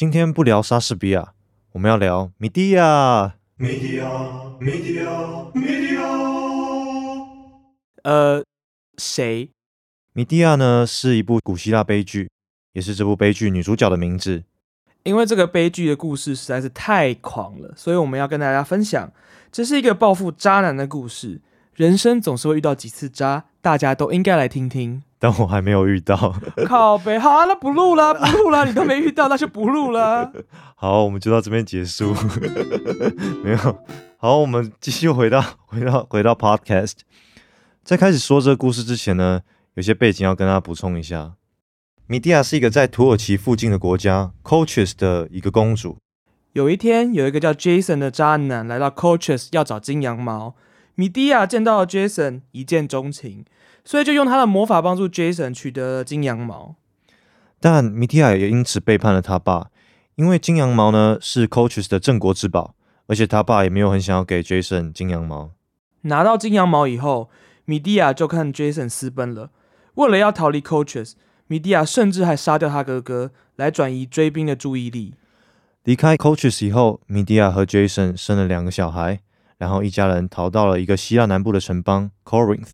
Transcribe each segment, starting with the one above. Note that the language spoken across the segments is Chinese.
今天不聊莎士比亚，我们要聊米蒂亚。Media, media, media. 呃，谁？米蒂亚呢是一部古希腊悲剧，也是这部悲剧女主角的名字。因为这个悲剧的故事实在是太狂了，所以我们要跟大家分享，这是一个报复渣男的故事。人生总是会遇到几次渣，大家都应该来听听。但我还没有遇到。靠北，好啊，那不录了，不录了，你都没遇到，那就不录了。好，我们就到这边结束。没有，好，我们继续回到回到回到 podcast。在开始说这个故事之前呢，有些背景要跟大家补充一下。米蒂亚是一个在土耳其附近的国家 Coaches 的一个公主。有一天，有一个叫 Jason 的渣男来到 Coaches 要找金羊毛，米蒂亚见到了 Jason，一见钟情，所以就用他的魔法帮助 Jason 取得了金羊毛。但米蒂亚也因此背叛了他爸，因为金羊毛呢是 Coaches 的镇国之宝，而且他爸也没有很想要给 Jason 金羊毛。拿到金羊毛以后，米蒂亚就看 Jason 私奔了。为了要逃离 Coaches，米蒂亚甚至还杀掉他哥哥，来转移追兵的注意力。离开 Coaches 以后，米蒂亚和 Jason 生了两个小孩，然后一家人逃到了一个希腊南部的城邦 Corinth。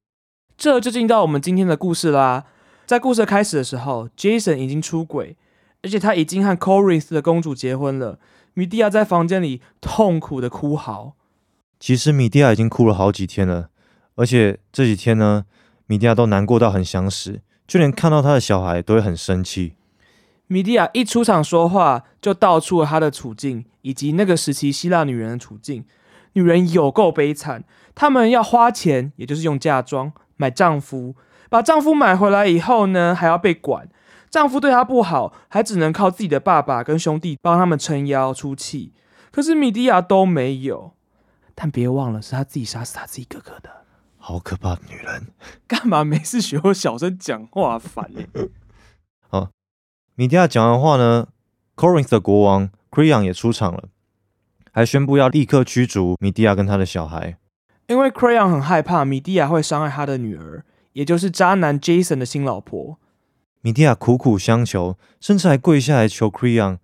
这就进到我们今天的故事啦。在故事开始的时候，Jason 已经出轨，而且他已经和 Corinth 的公主结婚了。米蒂亚在房间里痛苦的哭嚎。其实米蒂亚已经哭了好几天了，而且这几天呢，米蒂亚都难过到很想死，就连看到他的小孩都会很生气。米蒂亚一出场说话，就道出了她的处境，以及那个时期希腊女人的处境。女人有够悲惨，她们要花钱，也就是用嫁妆买丈夫，把丈夫买回来以后呢，还要被管。丈夫对她不好，还只能靠自己的爸爸跟兄弟帮他们撑腰出气。可是米迪亚都没有，但别忘了，是她自己杀死她自己哥哥的。好可怕的女人！干嘛没事学我小声讲话，烦欸 米迪亚讲完话呢，Corinth 的国王 Creon 也出场了，还宣布要立刻驱逐米蒂亚跟他的小孩。因为 Crayon 很害怕米蒂亚会伤害他的女儿，也就是渣男 Jason 的新老婆。米蒂亚苦苦相求，甚至还跪下来求 Crayon，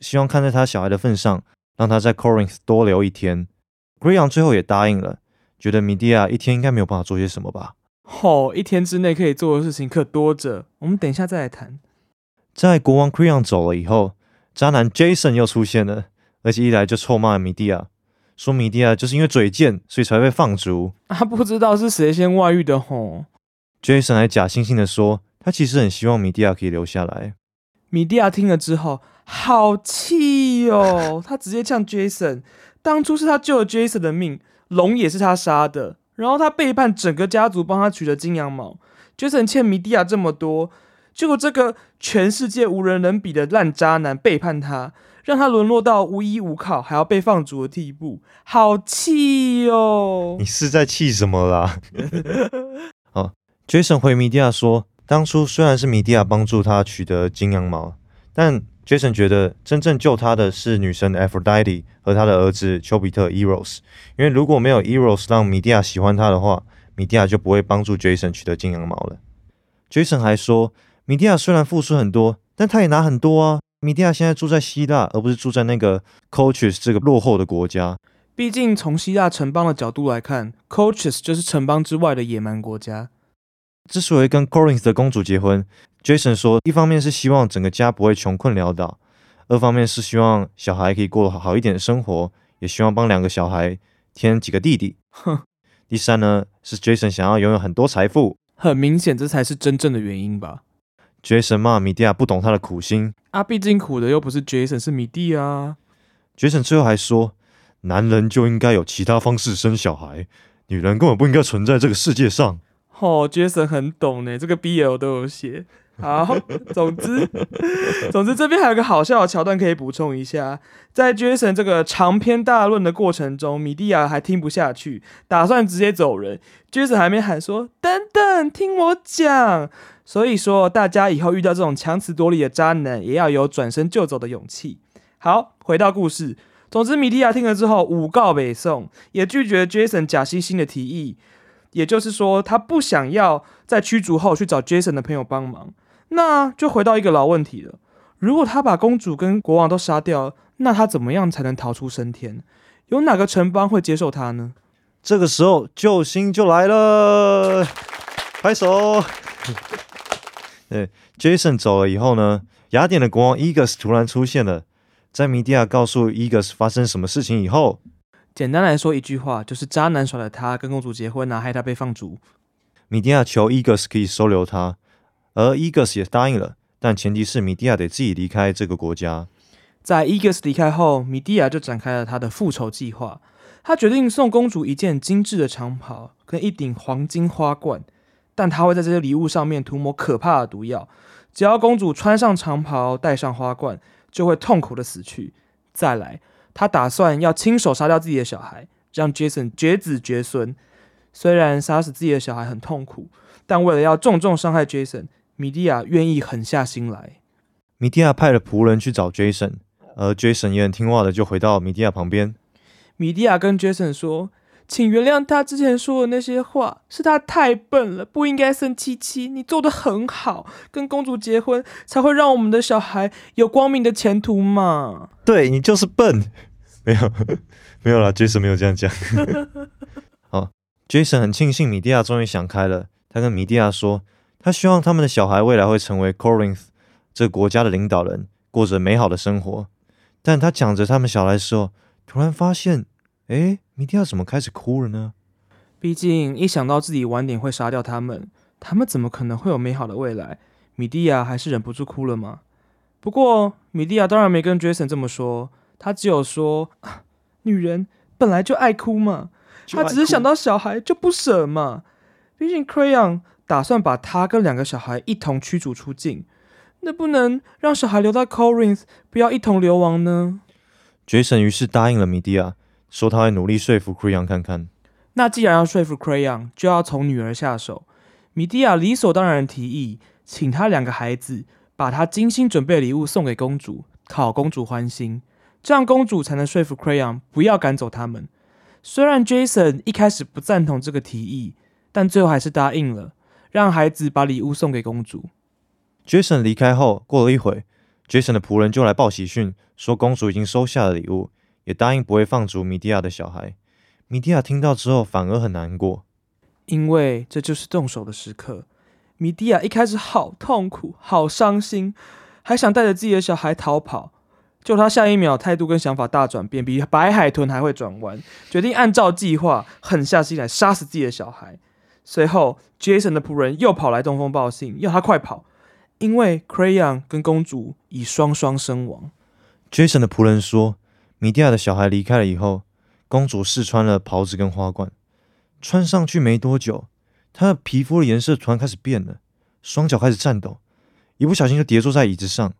希望看在他小孩的份上，让他在 Corinth 多留一天。Crayon 最后也答应了，觉得米蒂亚一天应该没有办法做些什么吧。吼、一天之内可以做的事情可多着，我们等一下再来谈。在国王 Crayon 走了以后，渣男 Jason 又出现了，而且一来就臭骂米蒂亚，说米蒂亚就是因为嘴贱，所以才被放逐。啊，不知道是谁先外遇的吼。Jason 还假惺惺的说，他其实很希望米蒂亚可以留下来。米蒂亚听了之后，好气哦，他直接呛 Jason，当初是他救了 Jason 的命，龙也是他杀的，然后他背叛整个家族，帮他取了金羊毛。Jason 欠米蒂亚这么多，结果这个全世界无人能比的烂渣男背叛他，让他沦落到无依无靠，还要被放逐的地步，好气哦你！是在气什么啦？哦，Jason 回米蒂亚说，当初虽然是米蒂亚帮助他取得金羊毛，但 Jason 觉得真正救他的是女神 Aphrodite 和他的儿子丘比特 Eros，因为如果没有 Eros 让米蒂亚喜欢他的话，米蒂亚就不会帮助 Jason 取得金羊毛了。Jason 还说，米蒂亚虽然付出很多，但他也拿很多啊。米蒂亚现在住在希腊，而不是住在那个 Colchis 这个落后的国家。毕竟从希腊城邦的角度来看，Coaches 就是城邦之外的野蛮国家。之所以跟 Corinth 的公主结婚，Jason 说，一方面是希望整个家不会穷困潦倒，二方面是希望小孩可以过好一点的生活，也希望帮两个小孩添几个弟弟。哼，第三呢，是 Jason 想要拥有很多财富。很明显，这才是真正的原因吧？Jason 骂米蒂亚不懂他的苦心。啊，毕竟苦的又不是 Jason，是米蒂啊。Jason 最后还说，男人就应该有其他方式生小孩，女人根本不应该存在这个世界上。哦，Jason 很懂呢，这个 BL 都有写。好，总之，总之这边还有个好笑的桥段可以补充一下，在 Jason 这个长篇大论的过程中，米蒂亚还听不下去，打算直接走人。Jason 还没喊说等等，听我讲。所以说，大家以后遇到这种强词夺理的渣男，也要有转身就走的勇气。好，回到故事。总之，米蒂亚听了之后，诬告北宋，也拒绝 Jason 假惺惺的提议。也就是说，他不想要在驱逐后去找 Jason 的朋友帮忙。那就回到一个老问题了：如果他把公主跟国王都杀掉，那他怎么样才能逃出升天？有哪个城邦会接受他呢？这个时候救星就来了，拍手。对，Jason 走了以后呢，雅典的国王 Egus 突然出现了，在米迪亚告诉 Egus 发生什么事情以后，简单来说一句话，就是渣男耍了他，跟公主结婚啊，害他被放逐。米迪亚求 Egus 可以收留他，而 Egus 也答应了，但前提是米迪亚得自己离开这个国家。在 Egus 离开后，米蒂亚就展开了他的复仇计划。他决定送公主一件精致的长袍跟一顶黄金花冠，但他会在这些礼物上面涂抹可怕的毒药。只要公主穿上长袍、戴上花冠，就会痛苦的死去。再来，他打算要亲手杀掉自己的小孩，让 Jason 绝子绝孙。虽然杀死自己的小孩很痛苦，但为了要重重伤害 Jason，米蒂亚愿意狠下心来。米蒂亚派了仆人去找 Jason，而 Jason 也很听话的就回到米蒂亚旁边。米蒂亚跟 Jason 说：“请原谅他之前说的那些话，是他太笨了，不应该生七七。你做的很好，跟公主结婚才会让我们的小孩有光明的前途嘛。”对你就是笨，没有 没有啦 j a s o n 没有这样讲。好，Jason 很庆幸米蒂亚终于想开了，他跟米蒂亚说，他希望他们的小孩未来会成为 Corinth 这国家的领导人，过着美好的生活。但他讲着他们小孩的时候，突然发现。哎，米蒂亚怎么开始哭了呢？毕竟一想到自己晚点会杀掉他们，他们怎么可能会有美好的未来？米蒂亚还是忍不住哭了嘛？不过米蒂亚当然没跟 Jason 这么说，他只有说，女人本来就爱哭嘛，她只是想到小孩就不舍嘛。毕竟 Crayon 打算把他跟两个小孩一同驱逐出境，那不能让小孩留在 Corinth，不要一同流亡呢？Jason 于是答应了米蒂亚。说他会努力说服 Crayon 看看。那既然要说服 Crayon，就要从女儿下手。米蒂亚理所当然提议，请他两个孩子把他精心准备的礼物送给公主，讨公主欢心，这样公主才能说服 Crayon 不要赶走他们。虽然 Jason 一开始不赞同这个提议，但最后还是答应了，让孩子把礼物送给公主。Jason 离开后，过了一会，Jason 的仆人就来报喜讯，说公主已经收下了礼物。也答应不会放逐米蒂亚的小孩。米蒂亚听到之后反而很难过，因为这就是动手的时刻。米蒂亚一开始好痛苦、好伤心，还想带着自己的小孩逃跑。就他下一秒态度跟想法大转变，比白海豚还会转弯，决定按照计划狠下心来杀死自己的小孩。随后，Jason 的仆人又跑来通风报信，要他快跑，因为 Crayon 跟公主已双双身亡。Jason 的仆人说。米蒂亚的小孩离开了以后，公主试穿了袍子跟花冠，穿上去没多久，她的皮肤的颜色突然开始变了，双脚开始颤抖，一不小心就跌坐在椅子上。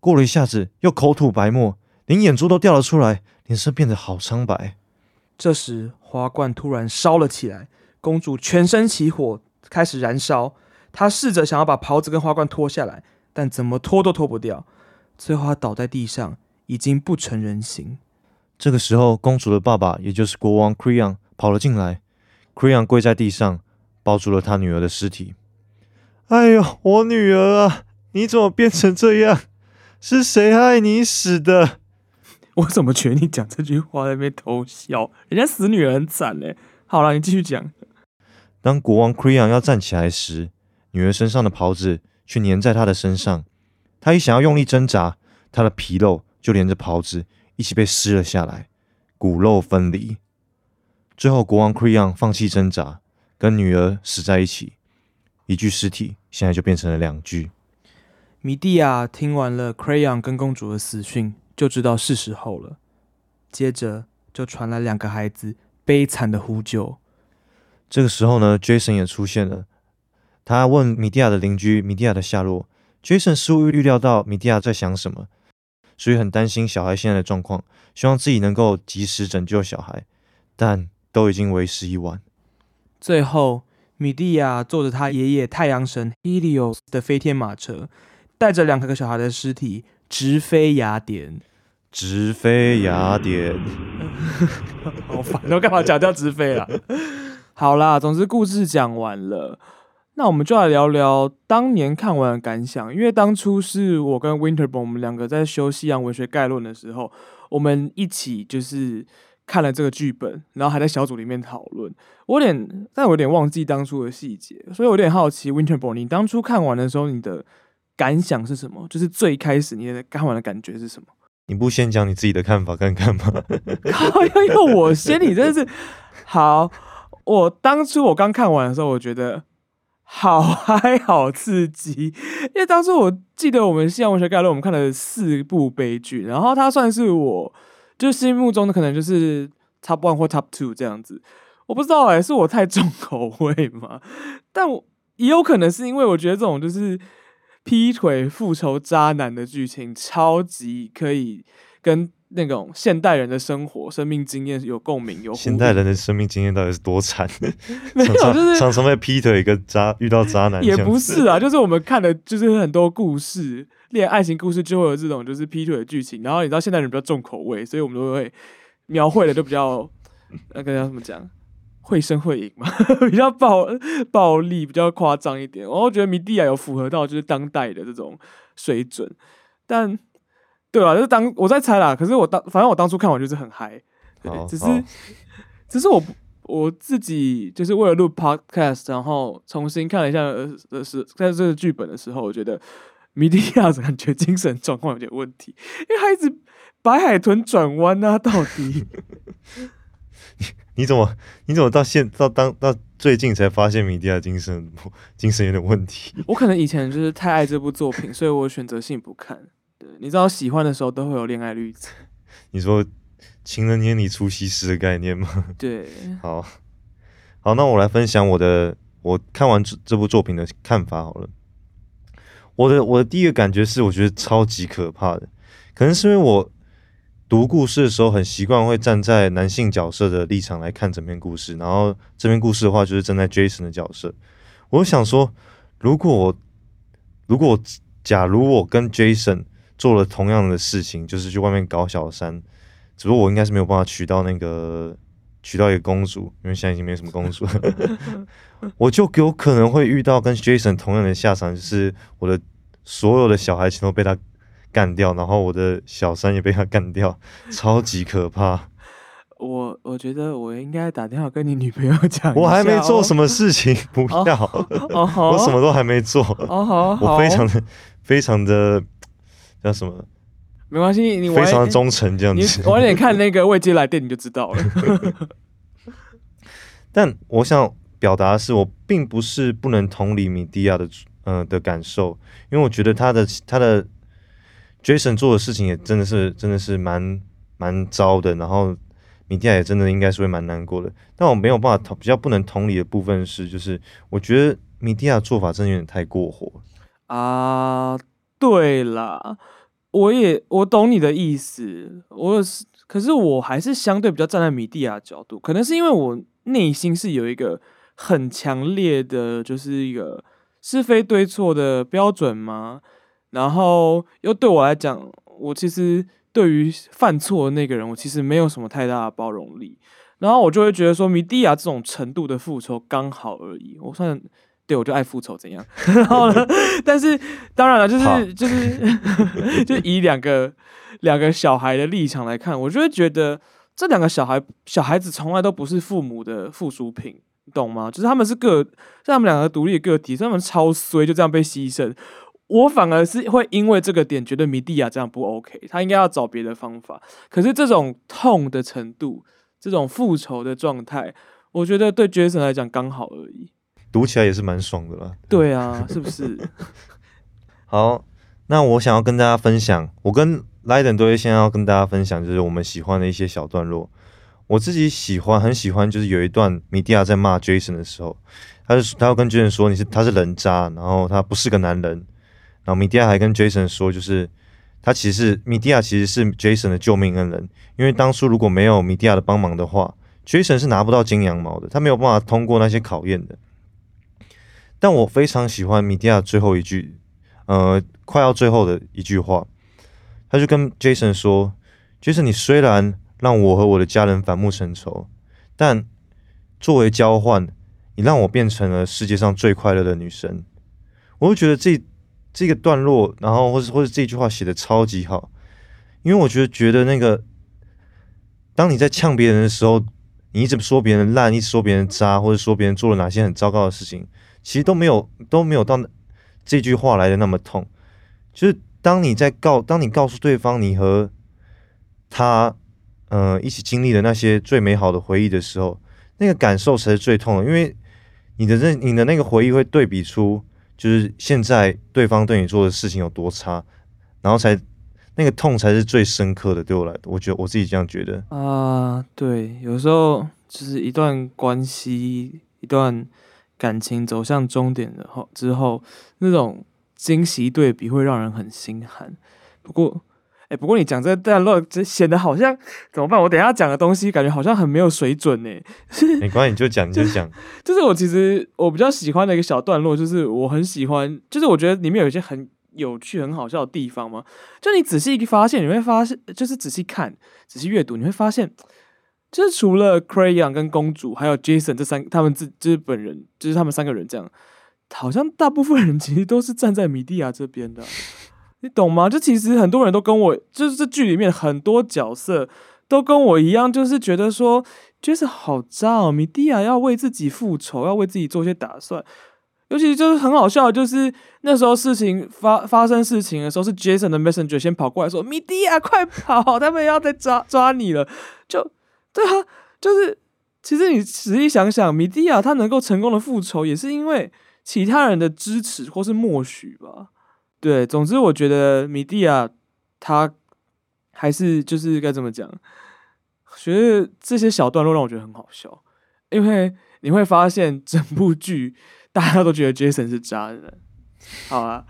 过了一下子，又口吐白沫，连眼珠都掉了出来，脸色变得好苍白。这时，花冠突然烧了起来，公主全身起火，开始燃烧。她试着想要把袍子跟花冠脱下来，但怎么脱都脱不掉，最后她倒在地上。已经不成人形。这个时候，公主的爸爸，也就是国王 Creon，跑了进来。Creon 跪在地上，抱住了他女儿的尸体。哎呦，我女儿啊，你怎么变成这样？是谁害你死的？我怎么觉得你讲这句话在那边偷笑？人家死女儿很惨嘞。好了，你继续讲。当国王 Creon 要站起来时，女儿身上的袍子却粘在他的身上。他一想要用力挣扎，他的皮肉。就连着袍子一起被撕了下来，骨肉分离。最后，国王 Creon 放弃挣扎，跟女儿死在一起。一具尸体现在就变成了两具。米蒂亚听完了 Creon 跟公主的死讯，就知道是时候了。接着就传来两个孩子悲惨的呼救。这个时候呢，Jason 也出现了。他问米蒂亚的邻居米蒂亚的下落。Jason 似乎预料到米蒂亚在想什么。所以很担心小孩现在的状况，希望自己能够及时拯救小孩，但都已经为时已晚。最后，米蒂亚坐着他爷爷太阳神 Helios 的飞天马车，带着两个小孩的尸体直飞雅典。直飞雅典，好烦！我干嘛讲掉直飞啊？好啦，总之故事讲完了。那我们就来聊聊当年看完的感想，因为当初是我跟 Winterborn 我们两个在修《西洋文学概论》的时候，我们一起就是看了这个剧本，然后还在小组里面讨论。我有点，但我有点忘记当初的细节，所以我有点好奇 Winterborn，你当初看完的时候，你的感想是什么？就是最开始你的看完的感觉是什么？你不先讲你自己的看法看看吗？靠，要要我先，你真的是 好。我当初我刚看完的时候，我觉得。好嗨，好刺激！因为当时我记得我们西洋文学概论，我们看了四部悲剧，然后它算是我就心目中的可能就是 top one 或 top two 这样子。我不知道哎，是我太重口味吗？但也有可能是因为我觉得这种就是劈腿、复仇、渣男的剧情，超级可以跟。那种现代人的生活、生命经验有共鸣，有现代人的生命经验到底是多惨？没有，就是常常被劈腿跟渣遇到渣男，也不是啊，就是我们看的，就是很多故事，恋爱情故事就会有这种就是劈腿的剧情。然后你知道现代人比较重口味，所以我们都会描绘的就比较那个叫什么讲，绘声绘影嘛，比较暴暴力，比较夸张一点。然后觉得米蒂亚有符合到就是当代的这种水准，但。对啊，就是当我在猜啦，可是我当反正我当初看完就是很嗨，对，只是只是我我自己就是为了录 podcast，然后重新看了一下呃是在这个剧本的时候，我觉得米迪亚感觉精神状况有点问题，因为他一直白海豚转弯啊，到底你 你怎么你怎么到现到当到最近才发现米迪亚精神精神有点问题？我可能以前就是太爱这部作品，所以我选择性不看。对，你知道喜欢的时候都会有恋爱滤镜。你说情人眼里出西施的概念吗？对，好，好，那我来分享我的我看完这这部作品的看法好了。我的我的第一个感觉是，我觉得超级可怕的，可能是因为我读故事的时候很习惯会站在男性角色的立场来看整篇故事，然后这篇故事的话就是站在 Jason 的角色。我想说，如果我如果假如我跟 Jason 做了同样的事情，就是去外面搞小三，只不过我应该是没有办法娶到那个娶到一个公主，因为现在已经没什么公主，我就有可能会遇到跟 Jason 同样的下场，就是我的所有的小孩全都被他干掉，然后我的小三也被他 干掉，超级可怕。我我觉得我应该打电话跟你女朋友讲，我还没做什么事情，不要，我什么都还没做，哦，我非常的非常的。叫什么？没关系，你非常的忠诚这样子。晚点看那个未接来电你就知道了。但我想表达的是，我并不是不能同理米蒂亚的嗯的感受，因为我觉得他的他的 Jason 做的事情也真的是真的是蛮蛮糟的，然后米蒂亚也真的应该是会蛮难过的。但我没有办法同比较不能同理的部分是，就是我觉得米蒂亚做法真的有点太过火啊。对啦，我也我懂你的意思，我是可是我还是相对比较站在米蒂亚角度，可能是因为我内心是有一个很强烈的，就是一个是非对错的标准吗？然后又对我来讲，我其实对于犯错的那个人，我其实没有什么太大的包容力，然后我就会觉得说，米蒂亚这种程度的复仇刚好而已，我算。对，我就爱复仇，怎样？然后呢？但是当然了，就是就是 就以两个两个小孩的立场来看，我就会觉得这两个小孩小孩子从来都不是父母的附属品，你懂吗？就是他们是个，是他们两个独立的个体，他们超衰，就这样被牺牲。我反而是会因为这个点觉得米蒂亚这样不 OK，他应该要找别的方法。可是这种痛的程度，这种复仇的状态，我觉得对 Jason 来讲刚好而已。读起来也是蛮爽的啦。对啊，是不是？好，那我想要跟大家分享，我跟莱登都会先要跟大家分享，就是我们喜欢的一些小段落。我自己喜欢，很喜欢，就是有一段米蒂亚在骂 Jason 的时候，他是他要跟 Jason 说你是他是人渣，然后他不是个男人。然后米蒂亚还跟 Jason 说，就是他其实米蒂亚其实是 Jason 的救命恩人，因为当初如果没有米蒂亚的帮忙的话，Jason 是拿不到金羊毛的，他没有办法通过那些考验的。但我非常喜欢米蒂亚最后一句，呃，快要最后的一句话，他就跟 Jason 说：“Jason，你虽然让我和我的家人反目成仇，但作为交换，你让我变成了世界上最快乐的女生。我就觉得这这个段落，然后或者或者这句话写的超级好，因为我觉得觉得那个，当你在呛别人的时候，你一直说别人烂，一直说别人渣，或者说别人做了哪些很糟糕的事情，其实都没有都没有到这句话来的那么痛。就是当你在告，当你告诉对方你和他，呃，一起经历的那些最美好的回忆的时候，那个感受才是最痛的，因为你的那你的那个回忆会对比出。就是现在对方对你做的事情有多差，然后才那个痛才是最深刻的。对我来，我觉得我自己这样觉得啊。对，有时候就是一段关系、一段感情走向终点的后之后，那种惊喜对比会让人很心寒。不过。哎，不过你讲这段落，这显得好像怎么办？我等下讲的东西，感觉好像很没有水准呢。没关系，你就讲，你就讲。就是我其实我比较喜欢的一个小段落，就是我很喜欢，就是我觉得里面有一些很有趣、很好笑的地方嘛。就你仔细一发现，你会发现，就是仔细看、仔细阅读，你会发现，就是除了 Crayon 跟公主，还有 Jason 这三，他们自就是本人，就是他们三个人这样，好像大部分人其实都是站在米蒂亚这边的。你懂吗？就其实很多人都跟我，就是这剧里面很多角色都跟我一样，就是觉得说，Jason 好渣哦，米蒂亚要为自己复仇，要为自己做些打算。尤其就是很好笑，就是那时候事情发发生事情的时候，是 Jason 的 Messenger 先跑过来说：“米蒂亚，快跑，他们要在抓抓你了。”就对啊，就是其实你仔细想想，米蒂亚他能够成功的复仇，也是因为其他人的支持或是默许吧。对，总之我觉得米蒂亚他还是就是该怎么讲，觉得这些小段落让我觉得很好笑，因为你会发现整部剧大家都觉得 Jason 是渣男。好啊，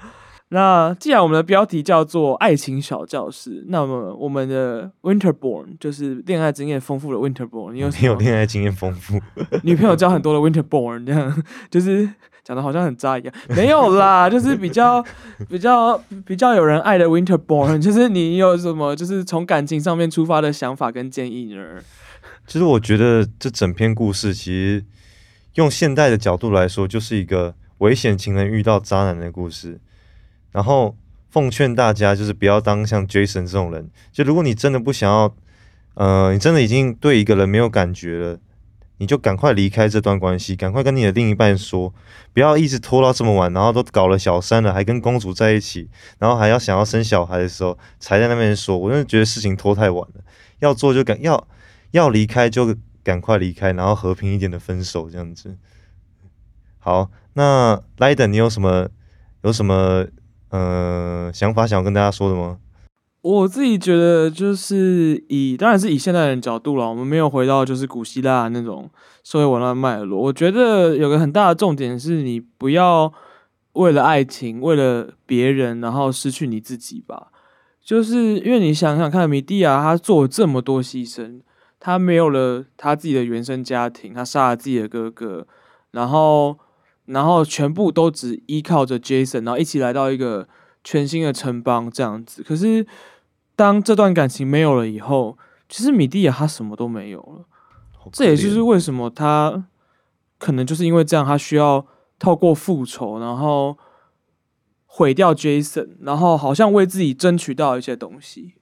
那既然我们的标题叫做“爱情小教室”，那么我们的 Winterborn 就是恋爱经验丰富的 Winterborn，你有你有恋爱经验丰富？女朋友交很多的 Winterborn，这样就是。讲的好像很渣一样，没有啦，就是比较比较比较有人爱的 Winterborn，就是你有什么就是从感情上面出发的想法跟建议呢？其实我觉得这整篇故事其实用现代的角度来说，就是一个危险情人遇到渣男的故事。然后奉劝大家，就是不要当像 Jason 这种人。就如果你真的不想要，呃，你真的已经对一个人没有感觉了。你就赶快离开这段关系，赶快跟你的另一半说，不要一直拖到这么晚，然后都搞了小三了，还跟公主在一起，然后还要想要生小孩的时候才在那边说，我真的觉得事情拖太晚了，要做就赶要要离开就赶快离开，然后和平一点的分手这样子。好，那莱登，你有什么有什么呃想法想要跟大家说的吗？我自己觉得，就是以当然是以现代人角度了，我们没有回到就是古希腊那种社会文化脉络。我觉得有个很大的重点是你不要为了爱情，为了别人，然后失去你自己吧。就是因为你想想看，米蒂亚他做了这么多牺牲，他没有了他自己的原生家庭，他杀了自己的哥哥，然后然后全部都只依靠着 Jason，然后一起来到一个全新的城邦这样子。可是。当这段感情没有了以后，其实米蒂亚他什么都没有了。这也就是为什么他可能就是因为这样，他需要透过复仇，然后毁掉 Jason，然后好像为自己争取到一些东西。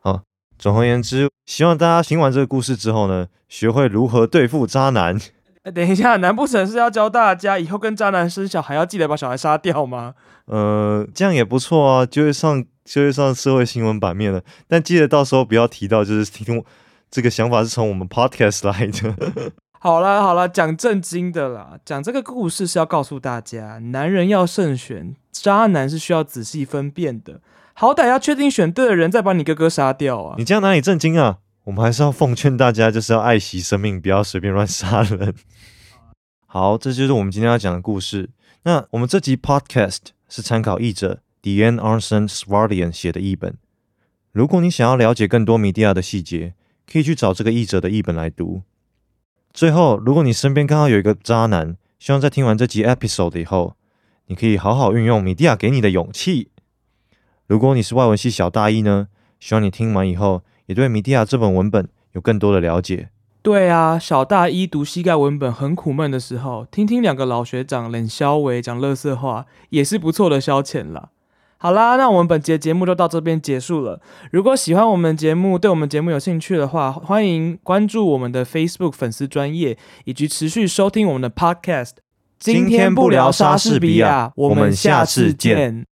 好，总而言之，希望大家听完这个故事之后呢，学会如何对付渣男。哎，等一下，难不成是要教大家以后跟渣男生小孩要记得把小孩杀掉吗？呃，这样也不错啊，就会上就会上社会新闻版面了。但记得到时候不要提到，就是听这个想法是从我们 podcast 来的。好了好了，讲正经的啦，讲这个故事是要告诉大家，男人要慎选，渣男是需要仔细分辨的，好歹要确定选对的人，再把你哥哥杀掉啊！你这样哪里正经啊？我们还是要奉劝大家，就是要爱惜生命，不要随便乱杀人。好，这就是我们今天要讲的故事。那我们这集 podcast 是参考译者 Diane Arson Swardian 写的译本。如果你想要了解更多米蒂亚的细节，可以去找这个译者的译本来读。最后，如果你身边刚好有一个渣男，希望在听完这集 episode 以后，你可以好好运用米蒂亚给你的勇气。如果你是外文系小大一呢，希望你听完以后。也对米蒂亚这本文本有更多的了解。对啊，小大一读膝盖文本很苦闷的时候，听听两个老学长冷消维讲乐色话，也是不错的消遣啦。好啦，那我们本节节目就到这边结束了。如果喜欢我们节目，对我们节目有兴趣的话，欢迎关注我们的 Facebook 粉丝专业，以及持续收听我们的 Podcast。今天不聊莎士比亚我们下次见。